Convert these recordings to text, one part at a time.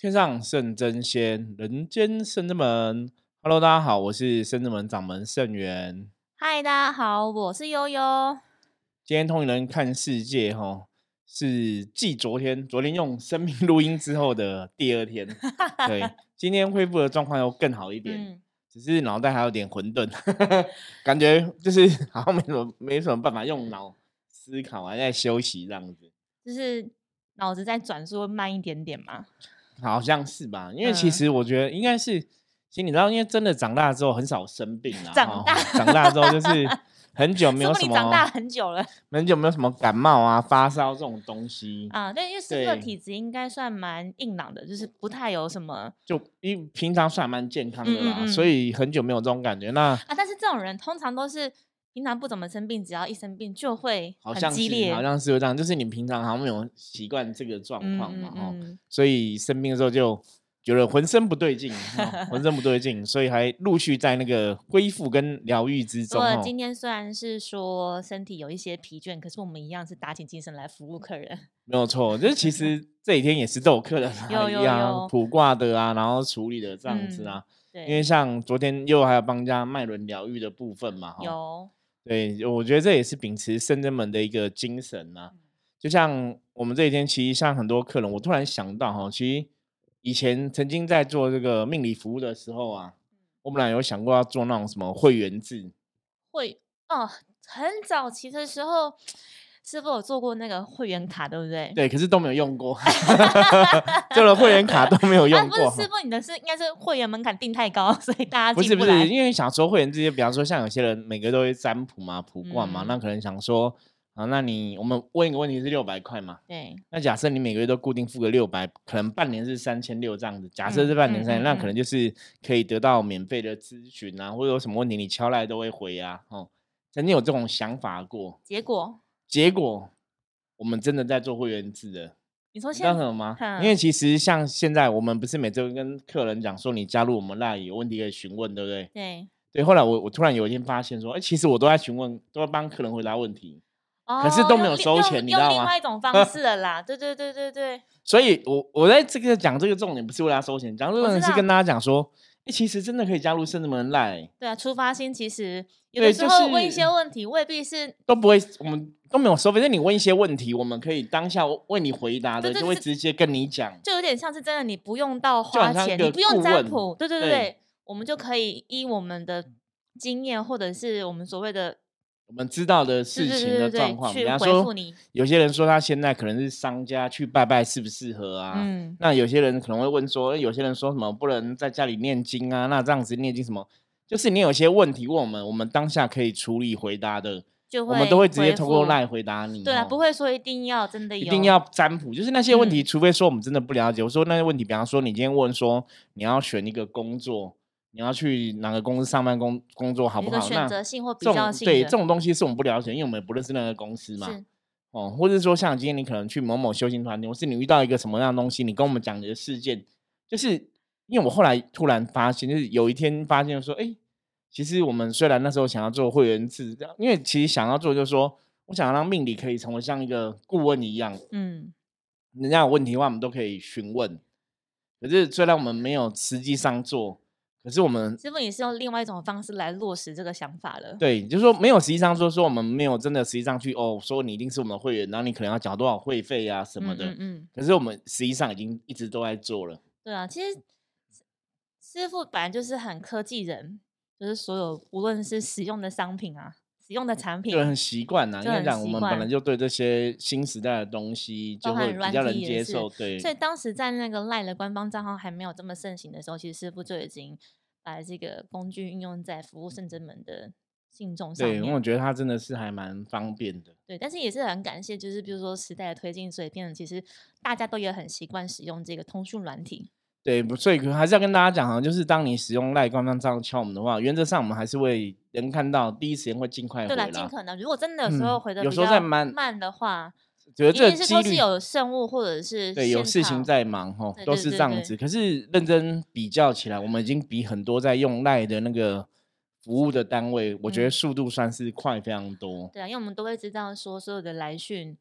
天上圣真仙，人间圣真门。Hello，大家好，我是圣真门掌门圣元。嗨，大家好，我是悠悠。今天通灵人看世界，哈，是继昨天昨天用生命录音之后的第二天。对，今天恢复的状况又更好一点，只是脑袋还有点混沌，感觉就是 好像没什么没什么办法用脑思考，还在休息这样子。就是脑子在转速慢一点点嘛。好像是吧，因为其实我觉得应该是，其实你知道，因为真的长大之后很少生病了。长大长大之后就是很久没有什么。长大很久了。很久没有什么感冒啊、发烧这种东西。啊，对，因为师傅的体质应该算蛮硬朗的，就是不太有什么。就因平常算蛮健康的啦，所以很久没有这种感觉。那啊，但是这种人通常都是。平常不怎么生病，只要一生病就会很激烈，好像是有这样，就是你平常好像没有习惯这个状况嘛，哦，所以生病的时候就觉得浑身不对劲，浑身不对劲，所以还陆续在那个恢复跟疗愈之中。今天虽然是说身体有一些疲倦，可是我们一样是打起精神来服务客人。没有错，就是其实这几天也是都有客人有 有有卜卦的啊，然后处理的这样子啊，对，因为像昨天又还有帮家脉轮疗愈的部分嘛，有。对，我觉得这也是秉持圣真门的一个精神呐。就像我们这几天，其实像很多客人，我突然想到哈，其实以前曾经在做这个命理服务的时候啊，我们俩有想过要做那种什么会员制。会哦，很早期的时候。师傅有做过那个会员卡，对不对？对，可是都没有用过，做了会员卡都没有用过。不是师傅，你的是应该是会员门槛定太高，所以大家不是不是，因为想说会员这些，比方说像有些人每个都会占卜嘛、卜卦嘛，那可能想说啊，那你我们问一个问题是六百块嘛？对。那假设你每个月都固定付个六百，可能半年是三千六这样子。假设是半年三千，那可能就是可以得到免费的咨询啊，或者有什么问题你敲来都会回啊。哦，曾经有这种想法过，结果。结果，我们真的在做会员制的。你说现在什么吗？因为其实像现在，我们不是每周跟客人讲说，你加入我们那有问题可以询问，对不对？对。对，后来我我突然有一天发现说，哎，其实我都在询问，都在帮客人回答问题，可是都没有收钱，你知道吗？另外一种方 式了啦。对对对对对。所以我我在这个讲这个重点，不是为了收钱，讲这个是跟大家讲说。其实真的可以加入圣子门来。对啊，出发心其实有的时候问一些问题，未必是都不会，我们都没有收费。那你问一些问题，我们可以当下为你回答的，就会直接跟你讲。就有点像是真的，你不用到花钱，你不用占卜，对对对，我们就可以依我们的经验，或者是我们所谓的。我们知道的事情的状况，比方说，有些人说他现在可能是商家去拜拜适不适合啊？嗯，那有些人可能会问说，有些人说什么不能在家里念经啊？那这样子念经什么？就是你有些问题问我们，我们当下可以处理回答的，就我们都会直接通过赖回答你。对啊，不会说一定要真的一定要占卜，就是那些问题，除非说我们真的不了解。我说那些问题，比方说你今天问说你要选一个工作。你要去哪个公司上班工工作好不好？选择性或比较性对这种东西是我们不了解，因为我们也不认识那个公司嘛。哦，或者说像今天你可能去某某修行团体，或是你遇到一个什么样的东西，你跟我们讲你的事件，就是因为我后来突然发现，就是有一天发现说，哎，其实我们虽然那时候想要做会员制，因为其实想要做就是说，我想要让命理可以成为像一个顾问一样，嗯，人家有问题的话，我们都可以询问。可是虽然我们没有实际上做。可是我们师傅也是用另外一种方式来落实这个想法了。对，就是说没有实际上说说我们没有真的实际上去哦，说你一定是我们的会员，然后你可能要缴多少会费啊什么的。嗯嗯。可是我们实际上已经一直都在做了。对啊，其实师傅本来就是很科技人，就是所有无论是使用的商品啊。使用的产品就很习惯呐，因为讲我们本来就对这些新时代的东西就会比较能接受，对。所以当时在那个赖的官方账号还没有这么盛行的时候，其实师傅就已经把这个工具运用在服务圣真门的信众上面。对，因为我觉得它真的是还蛮方便的。对，但是也是很感谢，就是比如说时代的推进，所以变成其实大家都也很习惯使用这个通讯软体。对，所以还是要跟大家讲哈，就是当你使用赖官方账敲我们的话，原则上我们还是会能看到，第一时间会尽快回。对啦，尽可能。如果真的有时候回的有时候在慢慢的话，觉得这几率是有圣物或者是对有事情在忙哈，都是这样子。可是认真比较起来，我们已经比很多在用赖的那个服务的单位，我觉得速度算是快非常多。对啊，因为我们都会知道说所有的来讯。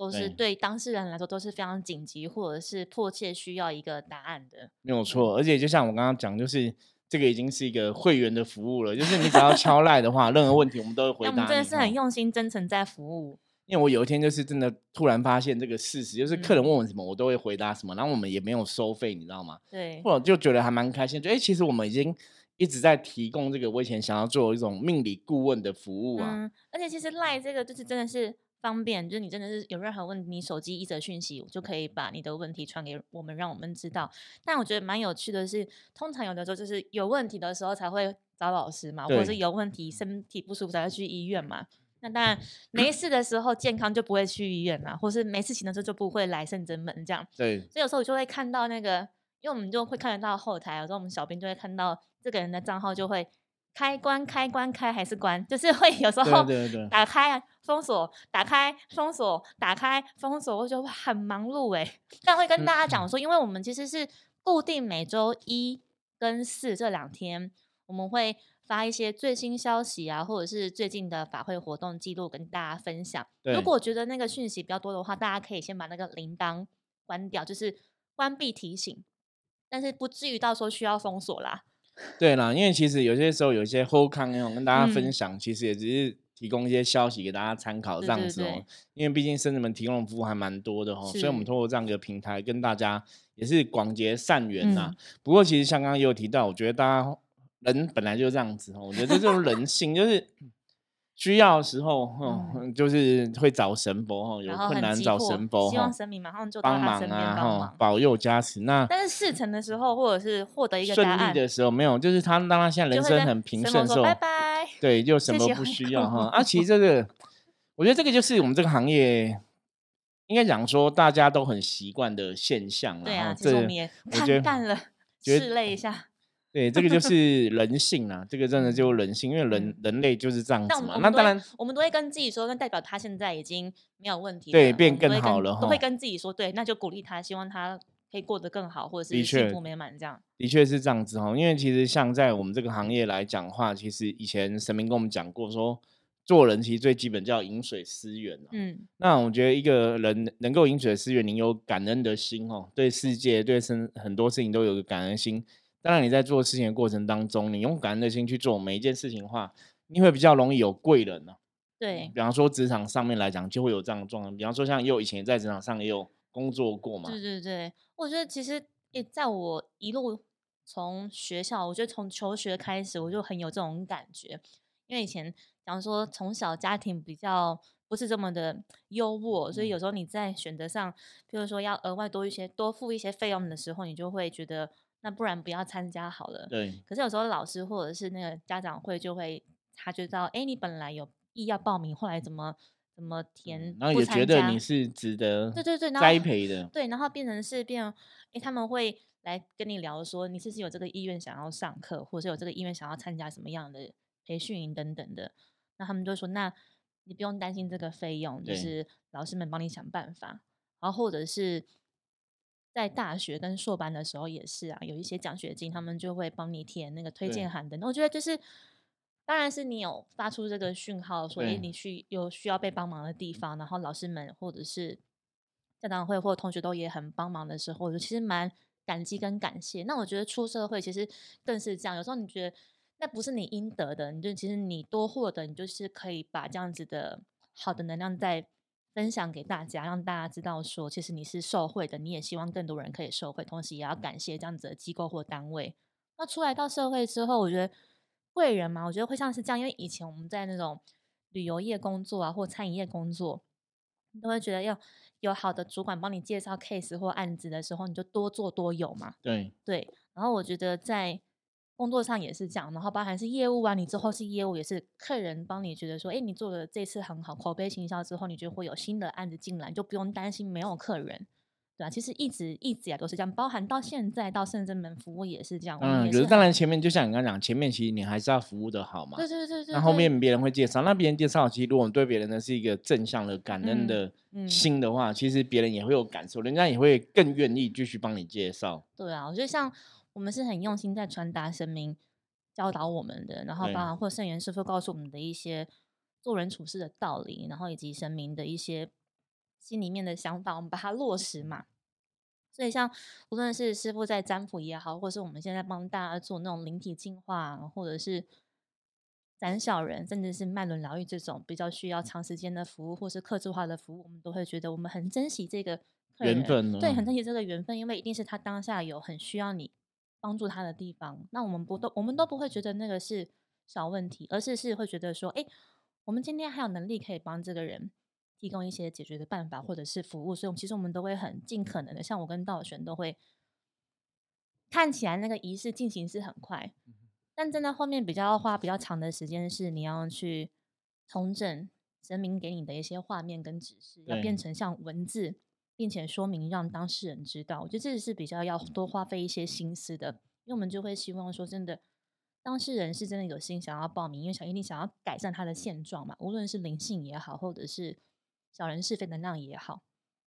都是对当事人来说都是非常紧急或者是迫切需要一个答案的。没有错，而且就像我刚刚讲，就是这个已经是一个会员的服务了，就是你只要敲赖的话，任何问题我们都会回答。我们真的是很用心、真诚在服务。因为我有一天就是真的突然发现这个事实，就是客人问我什么，我都会回答什么，然后我们也没有收费，你知道吗？对，或者就觉得还蛮开心，就哎，其实我们已经一直在提供这个我以前想要做一种命理顾问的服务啊。嗯，而且其实赖这个就是真的是。方便，就是你真的是有任何问题，你手机一则讯息，就可以把你的问题传给我们，让我们知道。但我觉得蛮有趣的是，通常有的时候就是有问题的时候才会找老师嘛，或者是有问题身体不舒服才会去医院嘛。那当然没事的时候，健康就不会去医院啦，或是没事情的时候就不会来圣真门这样。对，所以有时候我就会看到那个，因为我们就会看得到后台，有时候我们小编就会看到这个人的账号就会。开关开关开还是关，就是会有时候打开封锁，打开封锁，打开封锁，我就很忙碌哎。但会跟大家讲说，因为我们其实是固定每周一跟四这两天，我们会发一些最新消息啊，或者是最近的法会活动记录跟大家分享。如果觉得那个讯息比较多的话，大家可以先把那个铃铛关掉，就是关闭提醒，但是不至于到时候需要封锁啦。对啦，因为其实有些时候有一些后康那种跟大家分享，其实也只是提供一些消息给大家参考这样子哦。因为毕竟生子们提供的服务还蛮多的哦，所以我们通过这样一个平台跟大家也是广结善缘呐。不过其实像刚刚也有提到，我觉得大家人本来就这样子哦，我觉得这就是人性，就是。需要的时候，嗯，就是会找神佛哈，有困难找神佛希望神明马上就帮忙啊，哈，保佑加持。那但是事成的时候，或者是获得一个顺利的时候，没有，就是他当他现在人生很平顺的时候，拜拜，对，就什么不需要哈。啊，其实这个，我觉得这个就是我们这个行业应该讲说大家都很习惯的现象对啊，这我们也看淡了，拭泪一下。对，这个就是人性啊，这个真的就人性，因为人人类就是这样子嘛。那当然，我们都会跟自己说，那代表他现在已经没有问题，对，变更好了，都会跟自己说，对，那就鼓励他，希望他可以过得更好，或者是幸福美满这样。的确是这样子哈，因为其实像在我们这个行业来讲话，其实以前神明跟我们讲过，说做人其实最基本叫饮水思源嗯，那我觉得一个人能够饮水思源，你有感恩的心哦，对世界、对生很多事情都有个感恩心。当然，你在做事情的过程当中，你用感恩的心去做每一件事情的话，你会比较容易有贵人呢。对，比方说职场上面来讲，就会有这样的状况。比方说，像又以前在职场上也有工作过嘛。对对对，我觉得其实也在我一路从学校，我觉得从求学开始，我就很有这种感觉。因为以前，比方说从小家庭比较不是这么的优渥，所以有时候你在选择上，比如说要额外多一些、多付一些费用的时候，你就会觉得。那不然不要参加好了。对。可是有时候老师或者是那个家长会就会，他就知道，哎，你本来有意要报名，后来怎么怎么填，然后也觉得你是值得，对对对，栽培的。对，然后变成是变，哎，他们会来跟你聊说，你是不是有这个意愿想要上课，或者是有这个意愿想要参加什么样的培训营等等的。那他们就说，那你不用担心这个费用，就是老师们帮你想办法，然后或者是。在大学跟硕班的时候也是啊，有一些奖学金，他们就会帮你填那个推荐函的。我觉得就是，当然是你有发出这个讯号，所以你去有需要被帮忙的地方，然后老师们或者是家长会或同学都也很帮忙的时候，我就其实蛮感激跟感谢。那我觉得出社会其实更是这样，有时候你觉得那不是你应得的，你就其实你多获得，你就是可以把这样子的好的能量在。分享给大家，让大家知道说，其实你是受惠的，你也希望更多人可以受惠，同时也要感谢这样子的机构或单位。那出来到社会之后，我觉得贵人嘛，我觉得会像是这样，因为以前我们在那种旅游业工作啊，或餐饮业工作，你都会觉得要有好的主管帮你介绍 case 或案子的时候，你就多做多有嘛。对对，然后我觉得在。工作上也是这样，然后包含是业务啊，你之后是业务也是客人帮你觉得说，哎，你做的这次很好，口碑行销之后，你觉得会有新的案子进来，就不用担心没有客人，对啊，其实一直一直啊都是这样，包含到现在到圣真门服务也是这样。嗯，可是当然前面就像你刚刚讲，前面其实你还是要服务的好嘛。对对对对。那后面别人会介绍，那别人介绍，其实如果对别人呢是一个正向的感恩的心的话，其实别人也会有感受，人家也会更愿意继续帮你介绍。对啊，我觉得像我们是很用心在传达神明。教导我们的，然后包含或圣元师傅告诉我们的一些做人处事的道理，然后以及神明的一些心里面的想法，我们把它落实嘛。所以，像无论是师傅在占卜也好，或是我们现在帮大家做那种灵体净化，或者是斩小人，甚至是脉轮疗愈这种比较需要长时间的服务，或是克制化的服务，我们都会觉得我们很珍惜这个缘分，对，很珍惜这个缘分，因为一定是他当下有很需要你帮助他的地方，那我们不都我们都不会觉得那个是小问题，而是是会觉得说，哎，我们今天还有能力可以帮这个人。提供一些解决的办法或者是服务，所以我们其实我们都会很尽可能的，像我跟道玄都会看起来那个仪式进行是很快，但真的后面比较花比较长的时间是你要去重整神明给你的一些画面跟指示，要变成像文字，并且说明让当事人知道。我觉得这是比较要多花费一些心思的，因为我们就会希望说，真的当事人是真的有心想要报名，因为想一定想要改善他的现状嘛，无论是灵性也好，或者是。小人是非能量也好，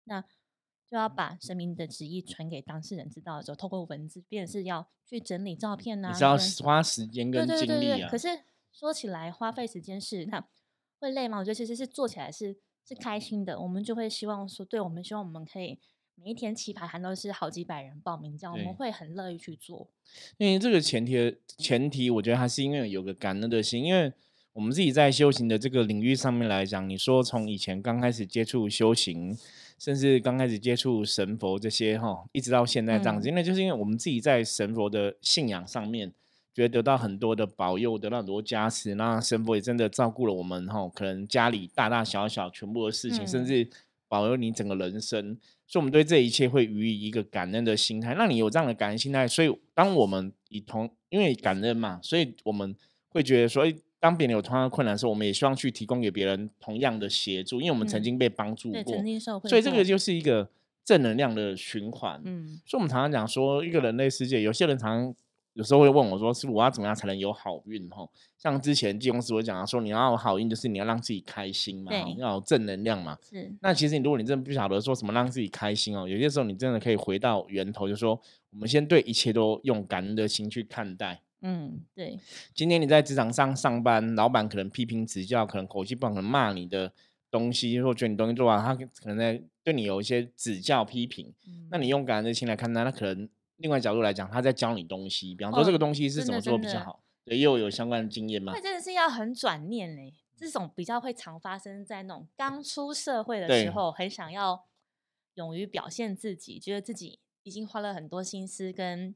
那就要把神明的旨意传给当事人知道的时候，透过文字，便是要去整理照片呐，是要花时间跟精力啊。可是说起来，花费时间是那会累吗？我觉得其实是做起来是是开心的。我们就会希望说，对我们希望我们可以每一天棋牌还都是好几百人报名，这样我们会很乐意去做。因为这个前提前提，我觉得还是因为有个感恩的心，因为。我们自己在修行的这个领域上面来讲，你说从以前刚开始接触修行，甚至刚开始接触神佛这些哈，一直到现在这样子，因为就是因为我们自己在神佛的信仰上面，觉得得到很多的保佑，得到很多加持，那神佛也真的照顾了我们哈，可能家里大大小小全部的事情，甚至保佑你整个人生，所以我们对这一切会予以一个感恩的心态。那你有这样的感恩心态，所以当我们以同因为感恩嘛，所以我们会觉得说。当别人有同样的困难的时候，我们也希望去提供给别人同样的协助，因为我们曾经被帮助过，所以这个就是一个正能量的循环。嗯，所以我们常常讲说，一个人类世界，有些人常常有时候会问我说：“是我要怎么样才能有好运？”吼，像之前季公司我讲说，你要有好运，就是你要让自己开心嘛，要有正能量嘛。是。那其实你，如果你真的不晓得说什么让自己开心哦，有些时候你真的可以回到源头，就说我们先对一切都用感恩的心去看待。嗯，对。今天你在职场上上班，老板可能批评指教，可能口气不好，可能骂你的东西，或觉得你东西做完，他可能在对你有一些指教批评。那你用感恩的心来看待，那可能另外角度来讲，他在教你东西。比方说，这个东西是怎么做比较好？对，又有相关的经验吗？那真的是要很转念嘞，这种比较会常发生在那种刚出社会的时候，很想要勇于表现自己，觉得自己已经花了很多心思跟。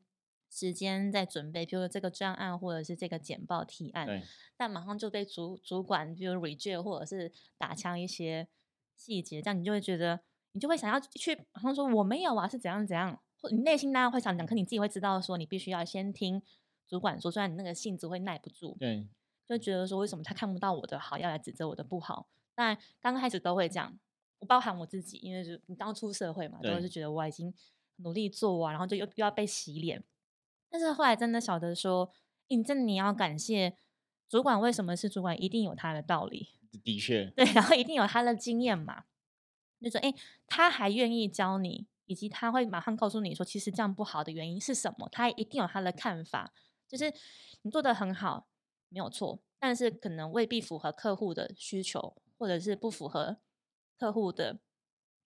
时间在准备，比如说这个专案或者是这个简报提案，但马上就被主主管比如 reject 或者是打枪一些细节，这样你就会觉得，你就会想要去马上说我没有啊，是怎样怎样，或你内心当然会想讲，可你自己会知道说你必须要先听主管说，虽然你那个性子会耐不住，对，就觉得说为什么他看不到我的好，要来指责我的不好，但刚开始都会这样，我包含我自己，因为就你刚出社会嘛，都是觉得我已经努力做啊，然后就又又要被洗脸。但是后来真的晓得说，你真的你要感谢主管，为什么是主管，一定有他的道理。的确，对，然后一定有他的经验嘛。就说，哎，他还愿意教你，以及他会马上告诉你说，其实这样不好的原因是什么，他一定有他的看法。就是你做的很好，没有错，但是可能未必符合客户的需求，或者是不符合客户的。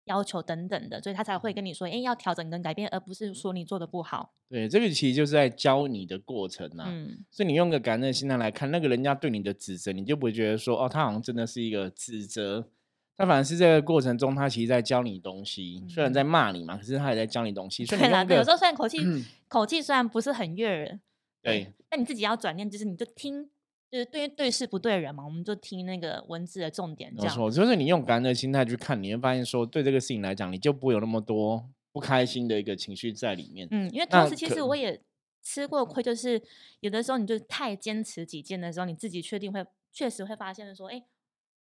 要求等等的，所以他才会跟你说，哎，要调整跟改变，而不是说你做的不好。对，这个其实就是在教你的过程呐。嗯，所以你用个感恩的心态来看，那个人家对你的指责，你就不会觉得说，哦，他好像真的是一个指责，他反而是这个过程中，他其实在教你东西。虽然在骂你嘛，可是他也在教你东西。所以啦，有时候虽然口气口气虽然不是很悦人，对，但你自己要转念，就是你就听。就是对对事不对人嘛，我们就听那个文字的重点。没错，就是你用感恩的心态去看，你会发现说，对这个事情来讲，你就不会有那么多不开心的一个情绪在里面。嗯，因为同时其实我也吃过亏，就是有的时候你就太坚持己见的时候，你自己确定会确实会发现说，哎，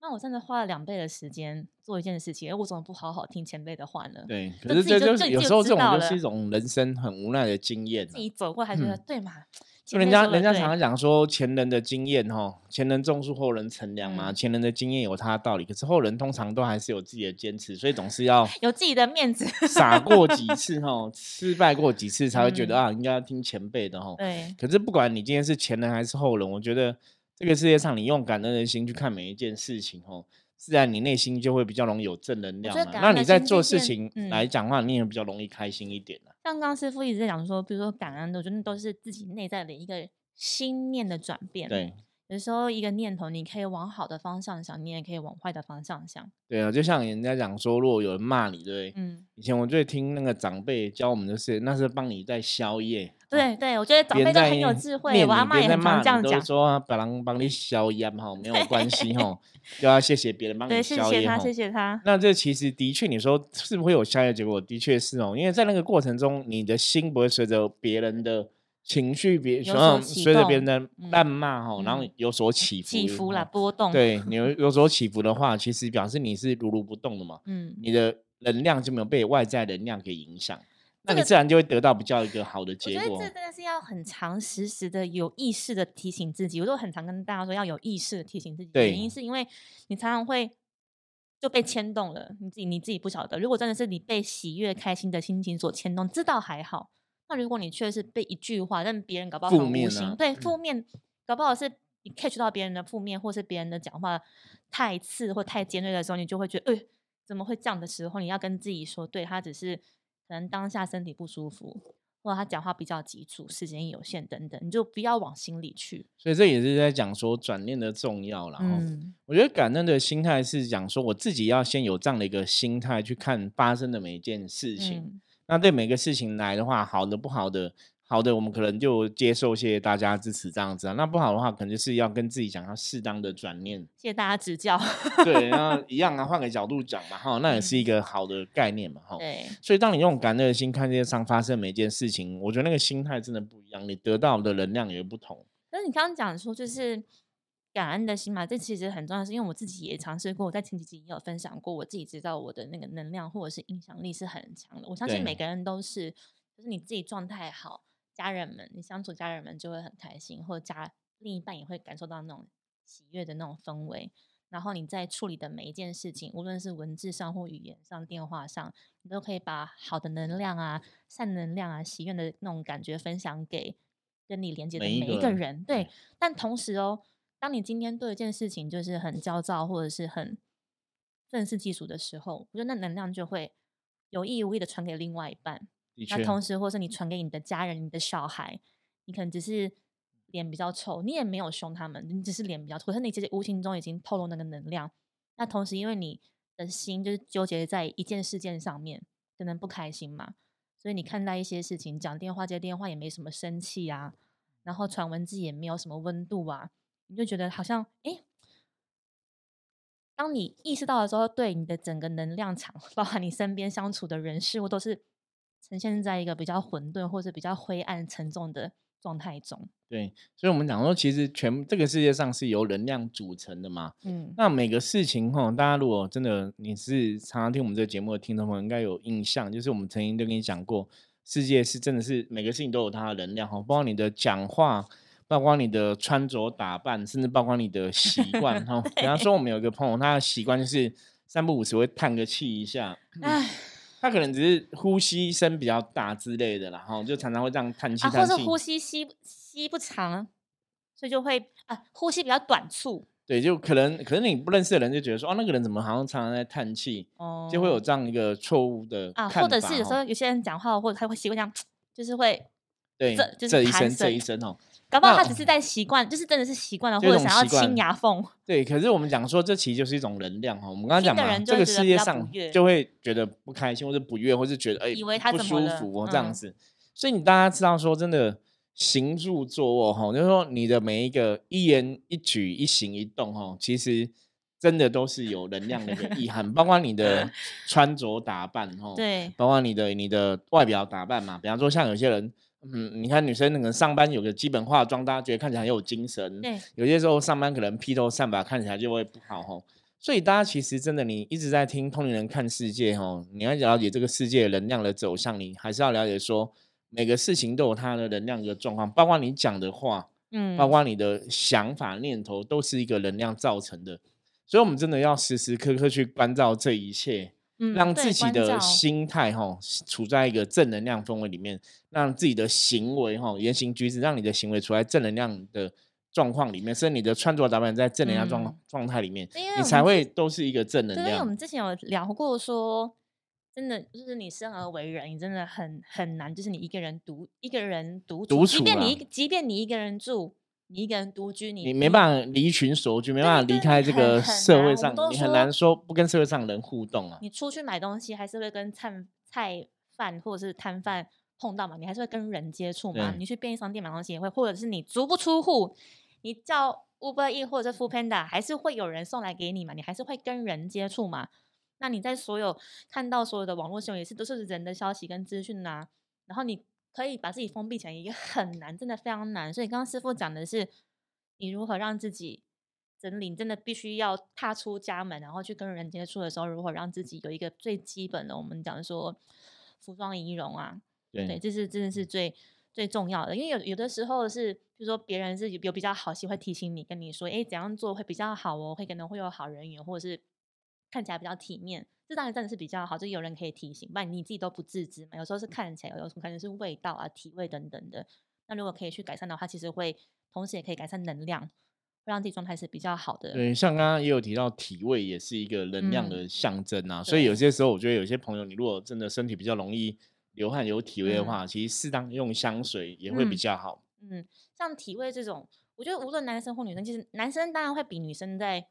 那我真的花了两倍的时间做一件事情，哎，我怎么不好好听前辈的话呢？对，可是这就是有时候这种就是一种人生很无奈的经验。自己走过还觉得对嘛？就人家人家常常讲说前人的经验哈，前人种树后人乘凉嘛，前人的经验有他的道理，可是后人通常都还是有自己的坚持，所以总是要有自己的面子，傻过几 次哈，失败过几次才会觉得啊，应该要听前辈的哈。对。可是不管你今天是前人还是后人，我觉得这个世界上你用感恩的心去看每一件事情哦，自然你内心就会比较容易有正能量。那你在做事情来讲话，你也比较容易开心一点像刚刚师傅一直在讲说，比如说感恩的，我觉得都是自己内在的一个心念的转变。对。有时候一个念头，你可以往好的方向想，你也可以往坏的方向想。对啊，就像人家讲说，如果有人骂你，对嗯。以前我最听那个长辈教我们的是，那是帮你在宵夜。对对，我觉得长辈都很有智慧。我阿妈也很常这样讲，说别人帮你消烟哈，没有关系哈，就要谢谢别人帮你消烟。谢谢他，谢谢他。那这其实的确，你说是不是会有宵夜结果？的确是哦，因为在那个过程中，你的心不会随着别人的。情绪别随随着别人的谩骂哈，然后有所起伏，起伏啦，波动。对你有有所起伏的话，其实表示你是如如不动的嘛。嗯，你的能量就没有被外在能量给影响，那你自然就会得到比较一个好的结果。我觉得这真的是要很长时时的有意识的提醒自己。我都很常跟大家说，要有意识的提醒自己。原因是因为你常常会就被牵动了，你自己你自己不晓得。如果真的是你被喜悦、开心的心情所牵动，这倒还好。那如果你确实被一句话让别人搞不好很无心，对负面搞不好是你 catch 到别人的负面，或是别人的讲话太刺或太尖锐的时候，你就会觉得，哎，怎么会这样的时候，你要跟自己说，对他只是可能当下身体不舒服，或者他讲话比较急促，时间有限等等，你就不要往心里去。所以这也是在讲说转念的重要了。嗯，我觉得感恩的心态是讲说，我自己要先有这样的一个心态去看发生的每一件事情。那对每个事情来的话，好的不好的，好的我们可能就接受，谢谢大家支持这样子啊。那不好的话，可能就是要跟自己讲，要适当的转念。谢谢大家指教。对，然后一样啊，换个角度讲嘛，哈，那也是一个好的概念嘛，哈。对。所以当你用感恩的心看这些上发生每件事情，我觉得那个心态真的不一样，你得到的能量也不同。那你刚刚讲说就是。感恩的心嘛，这其实很重要，是因为我自己也尝试过，我在前几集也有分享过，我自己知道我的那个能量或者是影响力是很强的。我相信每个人都是，就是你自己状态好，家人们你相处家人们就会很开心，或者家另一半也会感受到那种喜悦的那种氛围。然后你在处理的每一件事情，无论是文字上或语言上、电话上，你都可以把好的能量啊、善能量啊、喜悦的那种感觉分享给跟你连接的每一个人。对，但同时哦。当你今天对一件事情就是很焦躁，或者是很愤世嫉俗的时候，我觉得那能量就会有意无意的传给另外一半。那同时，或是你传给你的家人、你的小孩，你可能只是脸比较臭，你也没有凶他们，你只是脸比较臭，可是你其实无形中已经透露那个能量。那同时，因为你的心就是纠结在一件事件上面，可能不开心嘛，所以你看待一些事情，讲电话接电话也没什么生气啊，然后传文字也没有什么温度啊。你就觉得好像，哎，当你意识到的时候，对你的整个能量场，包含你身边相处的人事物，都是呈现在一个比较混沌或者比较灰暗、沉重的状态中。对，所以，我们讲说，其实全这个世界上是由能量组成的嘛。嗯，那每个事情哈，大家如果真的你是常常听我们这个节目的听众朋友，应该有印象，就是我们曾经都跟你讲过，世界是真的是每个事情都有它的能量哈，包括你的讲话。曝光你的穿着打扮，甚至曝光你的习惯 哈。比方说，我们有一个朋友，他的习惯就是三不五时会叹个气一下。唉，他可能只是呼吸声比较大之类的，然后就常常会这样叹气。或是呼吸吸吸不长，所以就会啊，呼吸比较短促。对，就可能可能你不认识的人就觉得说，哦，那个人怎么好像常常在叹气？哦，就会有这样一个错误的啊，或者是有时候有些人讲话，或者他会习惯这样，就是会对，这一声这一声哦。搞不好他只是在习惯，就是真的是习惯了，或者想要清牙缝。对，可是我们讲说，这其实就是一种能量哈。我们刚刚讲嘛，这个世界上就会觉得不开心，或者不悦，或是觉得哎不舒服这样子。所以你大家知道说，真的行住坐卧哈，就是说你的每一个一言一举、一行一动哈，其实真的都是有能量的一个意涵，包括你的穿着打扮哈，对，包括你的你的外表打扮嘛。比方说，像有些人。嗯，你看女生可能上班有个基本化妆，大家觉得看起来很有精神。对，有些时候上班可能披头散发，看起来就会不好吼。所以大家其实真的，你一直在听通灵人看世界吼，你要了解这个世界能量的走向，你还是要了解说每个事情都有它的能量的状况，包括你讲的话，嗯，包括你的想法念头，都是一个能量造成的。所以，我们真的要时时刻刻去关照这一切。让自己的心态哈处在一个正能量氛围里面，让自己的行为哈言行举止，让你的行为处在正能量的状况里面，甚至你的穿着打扮在正能量状嗯状态里面，你才会都是一个正能量，因为我。们之前有聊过说，真的就是你生而为人，你真的很很难，就是你一个人独一个人独独即便你一即便你一个人住，你一个人独居，你你没办法离群索居，没办法离开这个社会上，你很难说不跟社会上人互动啊。你出去买东西还是会跟菜菜贩或者是摊贩碰到嘛，你还是会跟人接触嘛。你去便利商店买东西也会，或者是你足不出户，你叫 Uber E 或者是 Food Panda，还是会有人送来给你嘛，你还是会跟人接触嘛。那你在所有看到所有的网络新闻也是都是人的消息跟资讯呐，然后你可以把自己封闭起来也很难，真的非常难。所以刚刚师傅讲的是，你如何让自己整理，真的必须要踏出家门，然后去跟人接触的时候，如何让自己有一个最基本的，我们讲说服装仪容啊，对，对，这是真的是最最重要的。因为有有的时候是，比如说别人是有有比较好心会提醒你，跟你说，哎，怎样做会比较好哦，会可能会有好人缘，或者是看起来比较体面。这当然真的是比较好，就有人可以提醒，不然你自己都不自知嘛。有时候是看起来，有时候可能是味道啊、体味等等的。那如果可以去改善的话，其实会同时也可以改善能量，会让自己状态是比较好的。对，像刚刚也有提到，体味也是一个能量嗯的象征啊。所以有些时候，我觉得有些朋友，你如果真的身体比较容易流汗、有体味的嗯话，其实适当用香水也会比嗯较好。嗯，像体味这种，我觉得无论男生或女生，其实男生当然会比女生在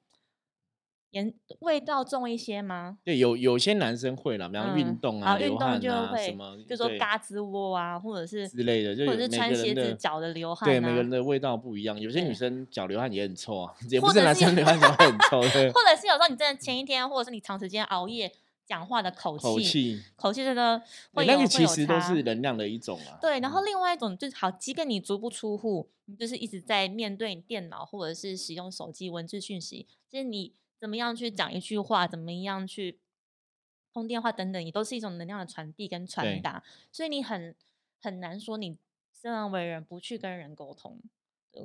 盐味道重一些吗？对，有有些男生会啦，比方运嗯动啊、运动就流汗啊会什么，就说对嘎吱窝啊，或者是之类的，就或者是穿鞋子脚的流汗、啊，对每个人的味道不一样。有些女生脚流汗也很臭啊，也不是是男生流汗脚很臭，对，或者是有时候你真的前一天，或者是你长时间熬夜讲话的口气，口气，口气真的会那个其实都是能量的一种啊。对，然后嗯另外一种就是好，即便你足不出户，你就是一直在面对你电脑或者是使用手机文字讯息，就是你怎么样去讲一句话，怎么样去通电话等等，也都是一种能量的传递跟传达，所以你很很难说你生而为人不去跟人沟通，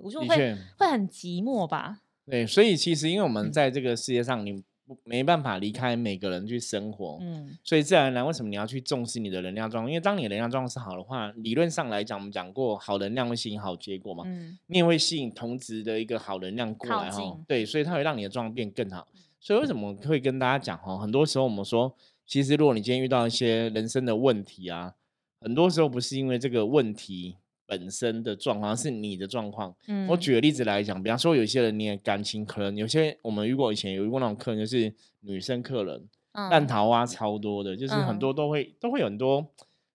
我就会会很寂寞吧。对，所以其实因为我们嗯。在这个世界上，你不没办法离开每个人去生活，嗯所以自然而然，为什么你要去重视你的能量状况？因为当你的能量状况是好的话，理论上来讲，我们讲过，好能量会吸引好结果嘛，嗯你也会吸引同值的一个好能量过来哈。对，所以它会让你的状况变更好。所以为什么会跟大家讲哈？很多时候我们说，其实如果你今天遇到一些人生的问题啊，很多时候不是因为这个问题本身的状况，是你的状况。嗯，我举个例子来讲，比方说有些人你的感情可能有些我们遇过以前有遇过那种客人，就是女生客人，烂嗯桃花超多的，就是很嗯多都会都会有很多。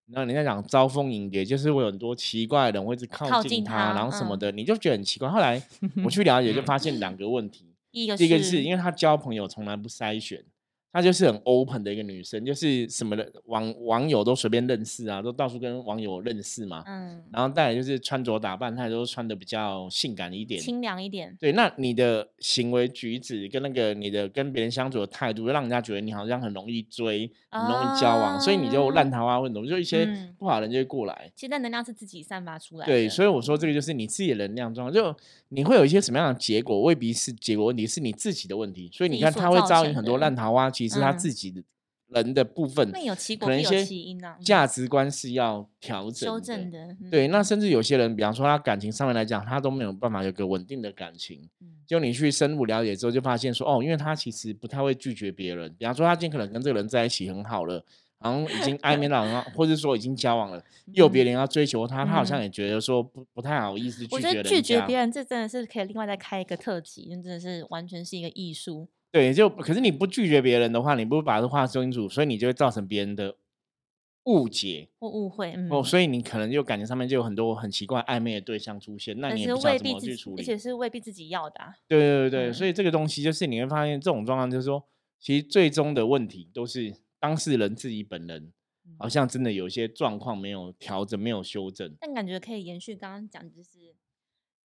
那人家讲招蜂引蝶，就是会有很多奇怪的人会一直靠靠近他，然后什么的，你就觉得很奇怪。后来我去了解，就发现两个问题。一个第一个是是因为他交朋友从来不筛选，她就是很 open 的一个女生，就是什么的网网友都随便认识啊，都到处跟网友认识嘛。嗯然后再来就是穿着打扮，她也都穿的比较性感一点。清凉一点，对，那你的行为举止跟那个你的跟别人相处的态度，让人家觉得你好像很容易追，很容易交往，所以你就烂啊桃花会很多，就一些嗯不好的人就会过来。其实那能量是自己散发出来的。对，所以我说这个就是你自己的能量状况，就你会有一些什么样的结果，未必是结果问题，是你自己的问题。所以你看，他会招引很多烂桃花，其实是他嗯自己的人的部分，那有其果可能一些价值观是要调整修的正的。对，嗯那甚至有些人，比方说他感情上面来讲，他都没有办法有个稳定的感情。嗯就你去深入了解之后，就发现说，哦，因为他其实不太会拒绝别人。比方说，他今天可能跟这个人在一起很好了，好像已经暧昧到很好，或者说已经交往了，又有别嗯人要追求他，他好像嗯也觉得说不不太好意思拒我觉得绝拒绝别人，这真的是可以另外再开一个特辑，那真的是完全是一个艺术。对，就可是你不拒绝别人的话，你不把这话说清楚，所以你就会造成别人的误解。或误会，嗯，哦，所以你可能就感情上面就有很多很奇怪暧昧的对象出现，那你也不知道怎未必去处理。而且是未必自己要的啊。对对对对，所嗯以这个东西就是你会发现这种状况，就是说，其实最终的问题都是当事人自己本人，好嗯像真的有一些状况没有调整，没有修正。但感觉可以延续刚刚讲，就是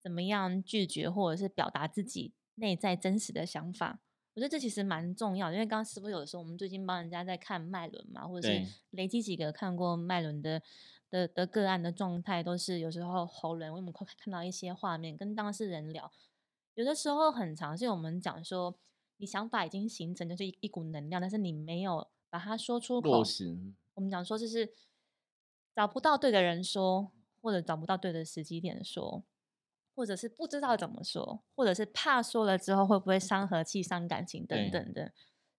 怎么样拒绝或者是表达自己内在真实的想法。我觉得这其实蛮重要的，因为刚刚师傅有的时候，我们最近帮人家在看脉轮嘛，或者是累积几个看过脉轮的的的个案的状态，都是有时候喉咙我们会看到一些画面，跟当事人聊，有的时候很常是我们讲说，你想法已经形成，就是一一股能量，但是你没有把它说出口我们讲说就是找不到对的人说，或者找不到对的时机点说，或者是不知道怎么说，或者是怕说了之后会不会伤和气、伤感情等等的。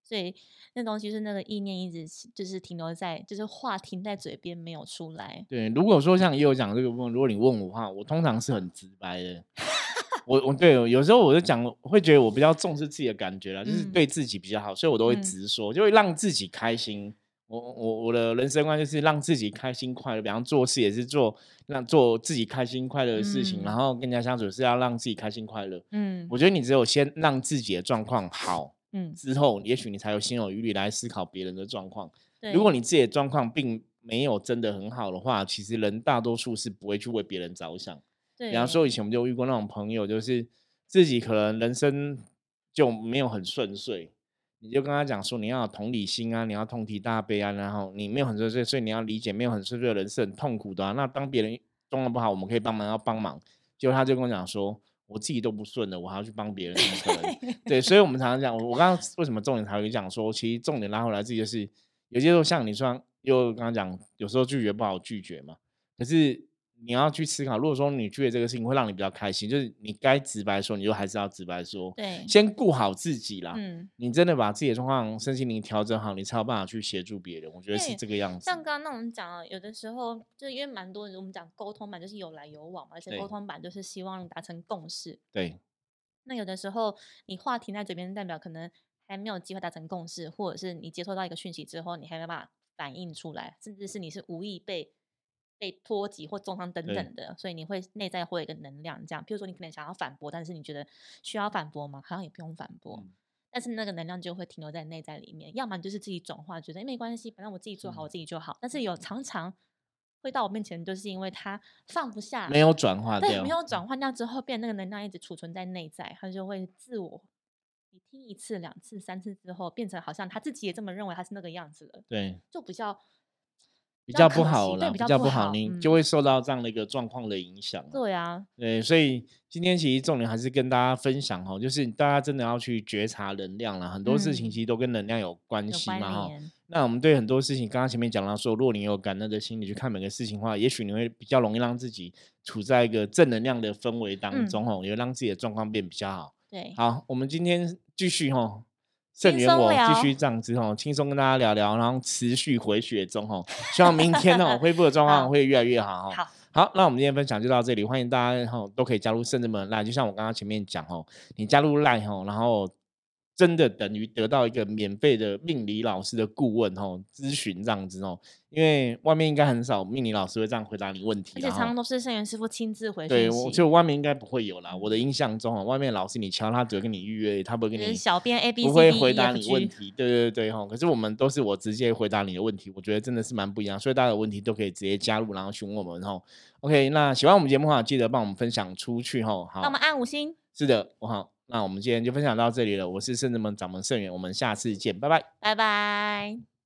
所以那东西是那个意念一直就是停留在，就是话停在嘴边没有出来。对，如果说像也有讲这个部分，如果你问我的话，我通常是很直白的。我我对有时候我就讲，会觉得我比较重视自己的感觉啦，就是对自己比较好，所以我都会直说，就会让自己开心。我我我的人生观就是让自己开心快乐，比方做事也是做让做自己开心快乐的事情，然后跟人家相处是要让自己开心快乐。嗯，我觉得你只有先让自己的状况好。嗯，之后也许你才有心有余力来思考别人的状况。如果你自己的状况并没有真的很好的话，其实人大多数是不会去为别人着想。对，比方说以前我们就遇过那种朋友，就是自己可能人生就没有很顺遂，你就跟他讲说你要有同理心啊，你要同体大悲啊，然后你没有很顺遂，所以你要理解没有很顺遂的人是很痛苦的。那当别人状况不好，我们可以帮忙要帮忙。结果他就跟我讲说。我自己都不顺了，我还要去帮别人，可能对，所以，我们常常讲，我我刚刚为什么重点才会讲说，其实重点拉回来自己就是，有些时候像你说，又刚刚讲，有时候拒绝不好拒绝嘛，可是。你要去思考，如果说你觉得这个事情会让你比较开心，就是你该直白说，你就还是要直白说。对，先顾好自己啦。嗯，你真的把自己的状况、身心灵调整好，你才有办法去协助别人。我觉得是这个样子。像刚刚那我们讲，有的时候就因为蛮多人，我们讲沟通版就是有来有往嘛，而且沟通版就是希望达成共识。对。那有的时候你话停在嘴边，代表可能还没有机会达成共识，或者是你接收到一个讯息之后，你还没办法反应出来，甚至是你是无意被。被波及或重伤等等的，所以你会内在会有一个能量，这样。譬如说你可能想要反驳，但是你觉得需要反驳吗？好像也不用反驳，但是那个能量就会停留在内在里面。要么就是自己转化，觉得没关系，反正我自己做好我自己就好。但是有常常会到我面前，就是因为他放不下，没有转化掉，没有转换掉之后，变那个能量一直储存在内在，他就会自我。你听一次、两次、三次之后，变成好像他自己也这么认为，他是那个样子了。对，就比较。比较不好了，比较不好，你就会受到这样的一个状况的影响。对啊，对，所以今天其实重点还是跟大家分享哈，就是大家真的要去觉察能量了，很多事情其实都跟能量有关系嘛哈。那我们对很多事情，刚刚前面讲到说，如果你有感恩的心，你去看每个事情的话，也许你会比较容易让自己处在一个正能量的氛围当中哦，也会让自己的状况变比较好。对，好，我们今天继续哈。盛源，我继续这样子哦，轻松跟大家聊聊，然后持续回血中哦，希望明天哦 恢复的状况会越来越好哦。好，好，那我们今天分享就到这里，欢迎大家哈都可以加入圣人们赖，就像我刚刚前面讲哦，你加入赖哈，然后。真的等于得到一个免费的命理老师的顾问哦，咨询这样子哦，因为外面应该很少命理老师会这样回答你问题，而且常常都是圣元师傅亲自回。对，我就外面应该不会有啦。我的印象中哦，外面老师你敲他只会跟你预约，他不会跟你小编 A B 不会回答你问题。对对对哈，可是我们都是我直接回答你的问题，我觉得真的是蛮不一样，所以大家有问题都可以直接加入，然后询问我们哈。OK，那喜欢我们节目的话，记得帮我们分享出去哈。好，那我们按五星。是的，我好。那我们今天就分享到这里了。我是圣人门掌门圣元，我们下次见，拜拜，拜拜。